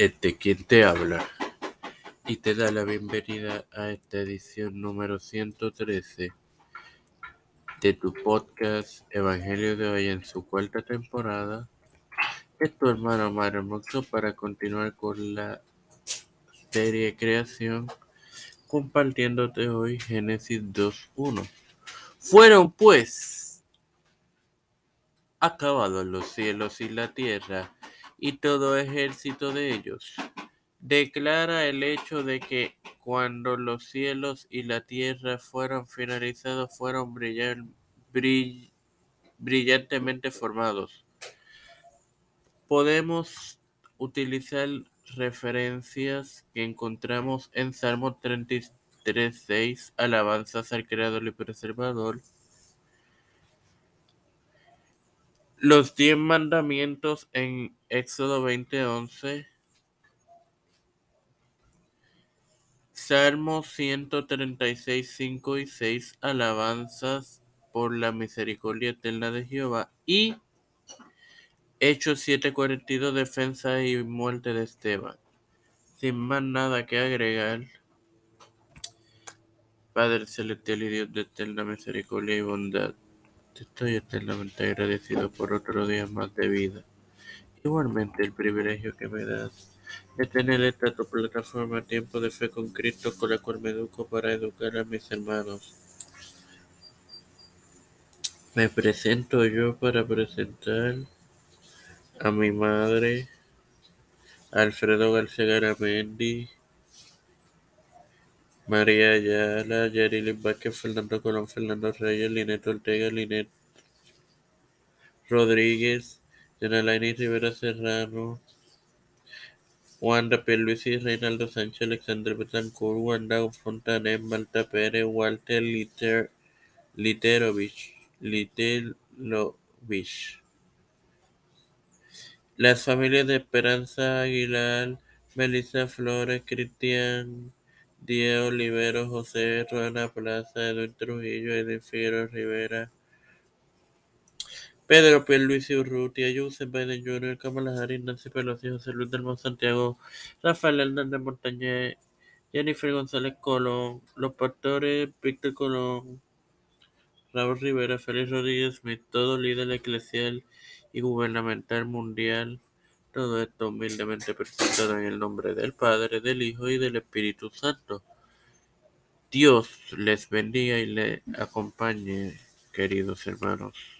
Este quien te habla y te da la bienvenida a esta edición número 113 de tu podcast Evangelio de hoy en su cuarta temporada. Es tu hermano Omar Hermoso para continuar con la serie Creación compartiéndote hoy Génesis 2.1. Fueron pues acabados los cielos y la tierra y todo ejército de ellos. Declara el hecho de que cuando los cielos y la tierra fueron finalizados, fueron brillantemente formados. Podemos utilizar referencias que encontramos en Salmo 33.6, alabanzas al Creador y Preservador, los diez mandamientos en Éxodo 20:11, Salmos 136, 5 y 6, alabanzas por la misericordia eterna de Jehová y Hechos 7:42, defensa y muerte de Esteban. Sin más nada que agregar, Padre celestial y Dios de eterna misericordia y bondad, te estoy eternamente agradecido por otro día más de vida. Igualmente el privilegio que me das de tener esta tu plataforma Tiempo de Fe con Cristo con la cual me educo para educar a mis hermanos. Me presento yo para presentar a mi madre, Alfredo García Garamendi, María Ayala, Yarilyn Vázquez, Fernando Colón, Fernando Reyes, Linet Ortega, Linet Rodríguez, Yanalaini Rivera Serrano, Wanda Pierluisi, Reinaldo Sánchez, Alexander Betancourt, Wanda Fontanet, Malta Pérez, Walter Liter, Literovich, Literovich. Las familias de Esperanza Aguilar, Melissa Flores, Cristian Diego Olivero, José Ruana Plaza, Edwin Trujillo, Edwin Figueroa Rivera, Pedro Pierluisi Urrutia, Joseph Biden Jr., Kamala Harris, Nancy Pelosi, José Luis del Santiago, Rafael Hernández Montañez, Jennifer González Colón, los pastores Víctor Colón, Raúl Rivera, Félix Rodríguez Smith, todo líder eclesial y gubernamental mundial. Todo esto humildemente presentado en el nombre del Padre, del Hijo y del Espíritu Santo. Dios les bendiga y les acompañe, queridos hermanos.